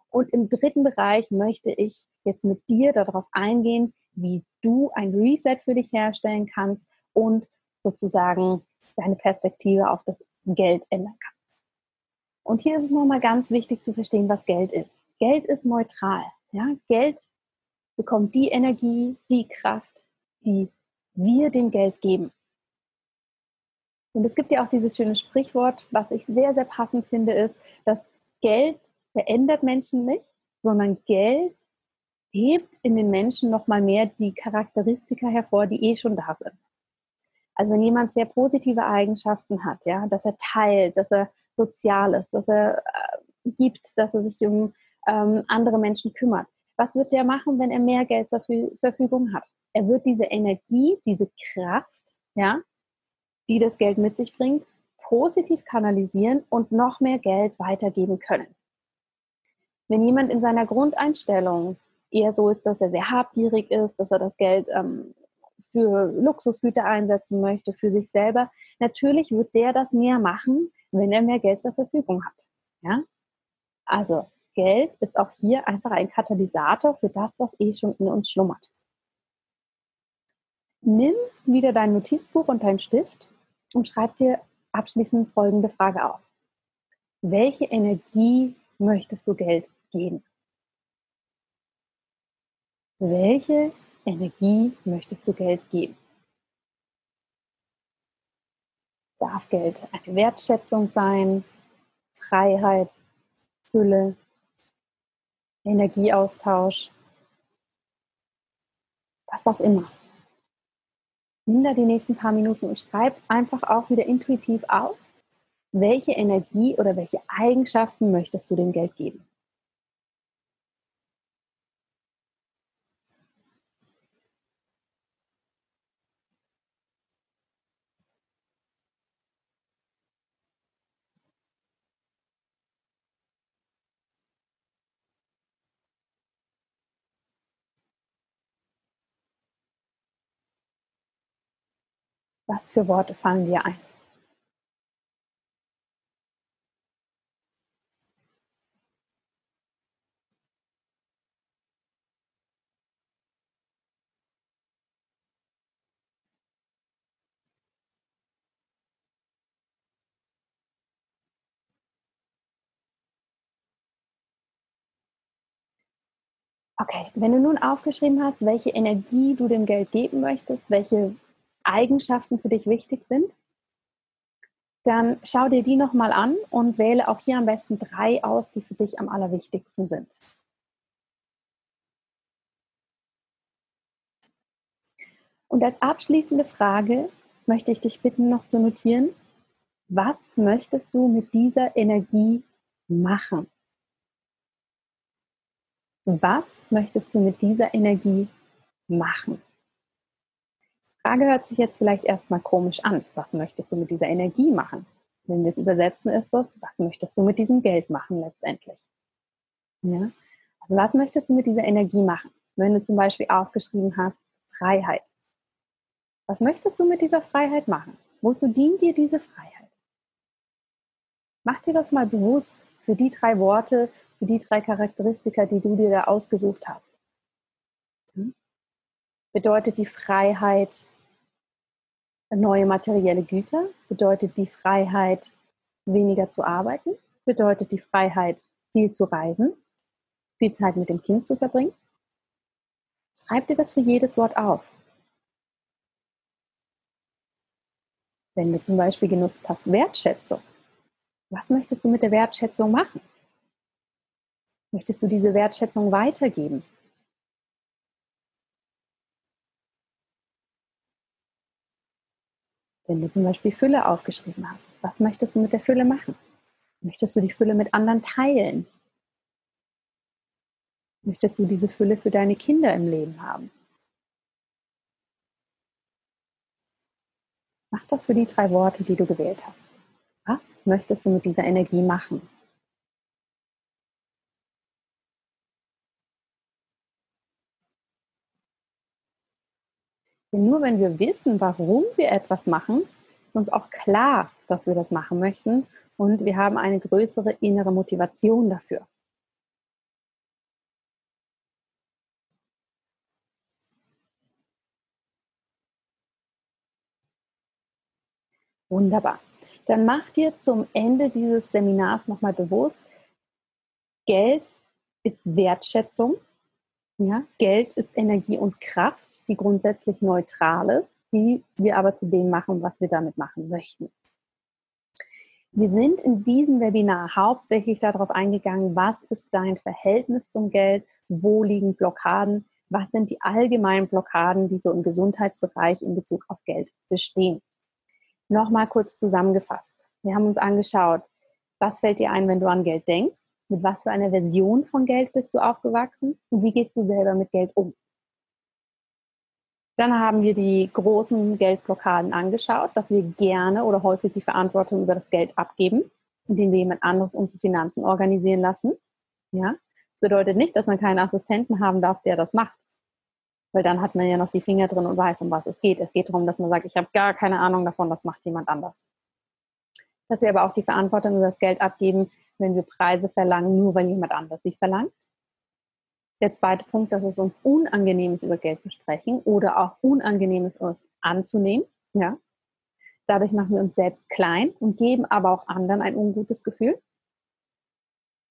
Und im dritten Bereich möchte ich jetzt mit dir darauf eingehen, wie du ein Reset für dich herstellen kannst und sozusagen deine Perspektive auf das Geld ändern kannst. Und hier ist es nochmal ganz wichtig zu verstehen, was Geld ist. Geld ist neutral. Ja? Geld bekommt die Energie, die Kraft, die wir dem Geld geben. Und es gibt ja auch dieses schöne Sprichwort, was ich sehr, sehr passend finde, ist, dass Geld verändert Menschen nicht, sondern Geld hebt in den Menschen noch mal mehr die Charakteristika hervor, die eh schon da sind. Also wenn jemand sehr positive Eigenschaften hat, ja, dass er teilt, dass er sozial ist, dass er äh, gibt, dass er sich um ähm, andere Menschen kümmert, was wird der machen, wenn er mehr Geld zur Verfügung hat? Er wird diese Energie, diese Kraft, ja, die das Geld mit sich bringt, positiv kanalisieren und noch mehr Geld weitergeben können. Wenn jemand in seiner Grundeinstellung eher so ist, dass er sehr habgierig ist, dass er das Geld ähm, für Luxusgüter einsetzen möchte, für sich selber, natürlich wird der das mehr machen, wenn er mehr Geld zur Verfügung hat. Ja? Also Geld ist auch hier einfach ein Katalysator für das, was eh schon in uns schlummert. Nimm wieder dein Notizbuch und deinen Stift und schreib dir abschließend folgende Frage auf. Welche Energie möchtest du Geld geben? Welche Energie möchtest du Geld geben? Darf Geld eine Wertschätzung sein, Freiheit, Fülle, Energieaustausch, was auch immer. Nimm da die nächsten paar Minuten und schreib einfach auch wieder intuitiv auf, welche Energie oder welche Eigenschaften möchtest du dem Geld geben. Was für Worte fallen dir ein? Okay, wenn du nun aufgeschrieben hast, welche Energie du dem Geld geben möchtest, welche Eigenschaften für dich wichtig sind, dann schau dir die nochmal an und wähle auch hier am besten drei aus, die für dich am allerwichtigsten sind. Und als abschließende Frage möchte ich dich bitten, noch zu notieren, was möchtest du mit dieser Energie machen? Was möchtest du mit dieser Energie machen? Frage hört sich jetzt vielleicht erstmal komisch an. Was möchtest du mit dieser Energie machen? Wenn wir es übersetzen, ist das, was möchtest du mit diesem Geld machen letztendlich? Ja? Also was möchtest du mit dieser Energie machen? Wenn du zum Beispiel aufgeschrieben hast, Freiheit. Was möchtest du mit dieser Freiheit machen? Wozu dient dir diese Freiheit? Mach dir das mal bewusst für die drei Worte, für die drei Charakteristika, die du dir da ausgesucht hast. Hm? Bedeutet die Freiheit neue materielle Güter, bedeutet die Freiheit, weniger zu arbeiten, bedeutet die Freiheit, viel zu reisen, viel Zeit mit dem Kind zu verbringen. Schreib dir das für jedes Wort auf. Wenn du zum Beispiel genutzt hast Wertschätzung, was möchtest du mit der Wertschätzung machen? Möchtest du diese Wertschätzung weitergeben? Wenn du zum Beispiel Fülle aufgeschrieben hast, was möchtest du mit der Fülle machen? Möchtest du die Fülle mit anderen teilen? Möchtest du diese Fülle für deine Kinder im Leben haben? Mach das für die drei Worte, die du gewählt hast. Was möchtest du mit dieser Energie machen? Denn nur wenn wir wissen, warum wir etwas machen, ist uns auch klar, dass wir das machen möchten und wir haben eine größere innere Motivation dafür. Wunderbar. Dann mach dir zum Ende dieses Seminars nochmal bewusst, Geld ist Wertschätzung ja, Geld ist Energie und Kraft, die grundsätzlich neutral ist, die wir aber zu dem machen, was wir damit machen möchten. Wir sind in diesem Webinar hauptsächlich darauf eingegangen, was ist dein Verhältnis zum Geld, wo liegen Blockaden, was sind die allgemeinen Blockaden, die so im Gesundheitsbereich in Bezug auf Geld bestehen. Nochmal kurz zusammengefasst. Wir haben uns angeschaut, was fällt dir ein, wenn du an Geld denkst? Mit was für einer Version von Geld bist du aufgewachsen und wie gehst du selber mit Geld um? Dann haben wir die großen Geldblockaden angeschaut, dass wir gerne oder häufig die Verantwortung über das Geld abgeben, indem wir jemand anderes unsere Finanzen organisieren lassen. Ja, das bedeutet nicht, dass man keinen Assistenten haben darf, der das macht. Weil dann hat man ja noch die Finger drin und weiß, um was es geht. Es geht darum, dass man sagt, ich habe gar keine Ahnung davon, das macht jemand anders. Dass wir aber auch die Verantwortung über das Geld abgeben, wenn wir Preise verlangen, nur weil jemand anders sie verlangt. Der zweite Punkt, dass es uns unangenehm ist, über Geld zu sprechen oder auch unangenehm ist, es anzunehmen. Ja? Dadurch machen wir uns selbst klein und geben aber auch anderen ein ungutes Gefühl.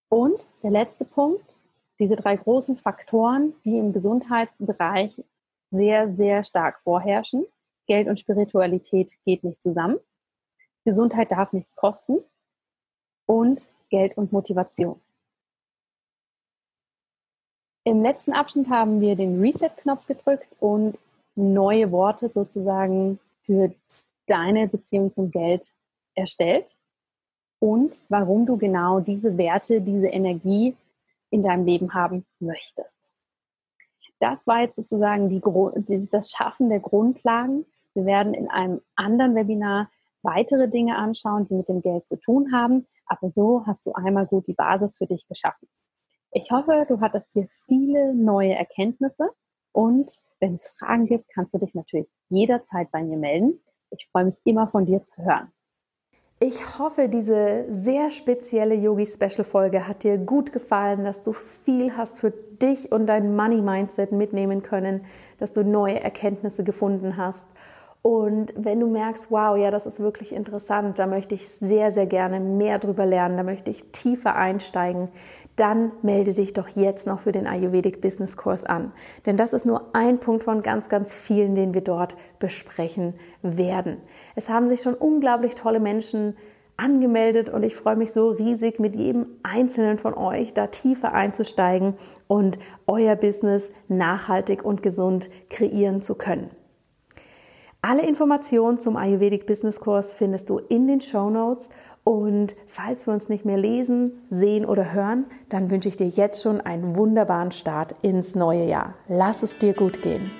Und der letzte Punkt, diese drei großen Faktoren, die im Gesundheitsbereich sehr, sehr stark vorherrschen. Geld und Spiritualität geht nicht zusammen. Gesundheit darf nichts kosten. Und Geld und Motivation. Im letzten Abschnitt haben wir den Reset-Knopf gedrückt und neue Worte sozusagen für deine Beziehung zum Geld erstellt und warum du genau diese Werte, diese Energie in deinem Leben haben möchtest. Das war jetzt sozusagen die, das Schaffen der Grundlagen. Wir werden in einem anderen Webinar weitere Dinge anschauen, die mit dem Geld zu tun haben. Aber so hast du einmal gut die Basis für dich geschaffen. Ich hoffe, du hattest hier viele neue Erkenntnisse und wenn es Fragen gibt, kannst du dich natürlich jederzeit bei mir melden. Ich freue mich immer von dir zu hören. Ich hoffe, diese sehr spezielle Yogi-Special-Folge hat dir gut gefallen, dass du viel hast für dich und dein Money-Mindset mitnehmen können, dass du neue Erkenntnisse gefunden hast. Und wenn du merkst, wow, ja, das ist wirklich interessant, da möchte ich sehr, sehr gerne mehr drüber lernen, da möchte ich tiefer einsteigen, dann melde dich doch jetzt noch für den Ayurvedic Business Kurs an. Denn das ist nur ein Punkt von ganz, ganz vielen, den wir dort besprechen werden. Es haben sich schon unglaublich tolle Menschen angemeldet und ich freue mich so riesig, mit jedem einzelnen von euch da tiefer einzusteigen und euer Business nachhaltig und gesund kreieren zu können. Alle Informationen zum Ayurvedic Business Kurs findest du in den Show Notes. Und falls wir uns nicht mehr lesen, sehen oder hören, dann wünsche ich dir jetzt schon einen wunderbaren Start ins neue Jahr. Lass es dir gut gehen.